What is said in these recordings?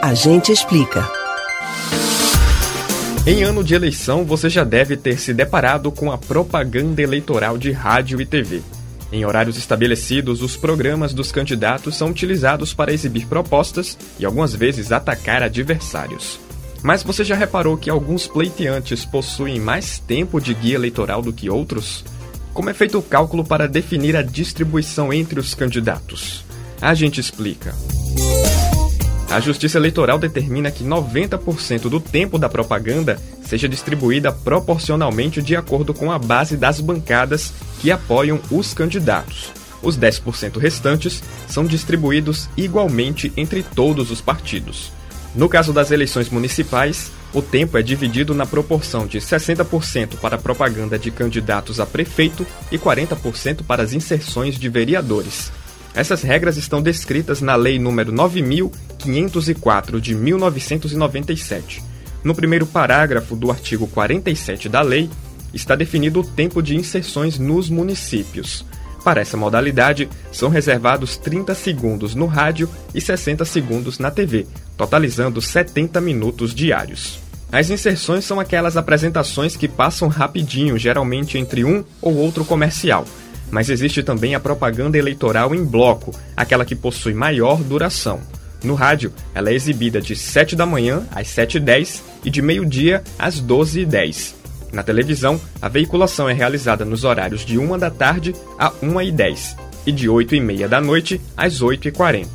A gente explica. Em ano de eleição, você já deve ter se deparado com a propaganda eleitoral de rádio e TV. Em horários estabelecidos, os programas dos candidatos são utilizados para exibir propostas e algumas vezes atacar adversários. Mas você já reparou que alguns pleiteantes possuem mais tempo de guia eleitoral do que outros? Como é feito o cálculo para definir a distribuição entre os candidatos? A gente explica. A Justiça Eleitoral determina que 90% do tempo da propaganda seja distribuída proporcionalmente de acordo com a base das bancadas que apoiam os candidatos. Os 10% restantes são distribuídos igualmente entre todos os partidos. No caso das eleições municipais, o tempo é dividido na proporção de 60% para propaganda de candidatos a prefeito e 40% para as inserções de vereadores. Essas regras estão descritas na Lei nº 9504 de 1997. No primeiro parágrafo do artigo 47 da lei, está definido o tempo de inserções nos municípios. Para essa modalidade, são reservados 30 segundos no rádio e 60 segundos na TV, totalizando 70 minutos diários. As inserções são aquelas apresentações que passam rapidinho, geralmente entre um ou outro comercial, mas existe também a propaganda eleitoral em bloco, aquela que possui maior duração. No rádio, ela é exibida de 7 da manhã às 7h10 e de meio-dia às 12h10. Na televisão, a veiculação é realizada nos horários de 1 da tarde a 1h10 e de 8h30 da noite às 8h40.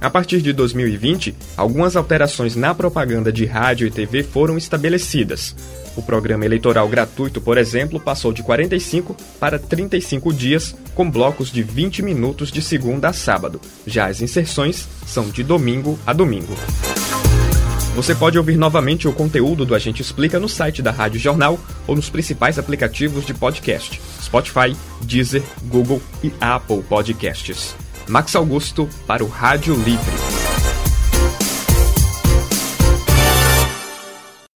A partir de 2020, algumas alterações na propaganda de rádio e TV foram estabelecidas. O programa eleitoral gratuito, por exemplo, passou de 45 para 35 dias, com blocos de 20 minutos de segunda a sábado. Já as inserções são de domingo a domingo. Você pode ouvir novamente o conteúdo do Agente Explica no site da Rádio Jornal ou nos principais aplicativos de podcast: Spotify, Deezer, Google e Apple Podcasts. Max Augusto para o Rádio Livre.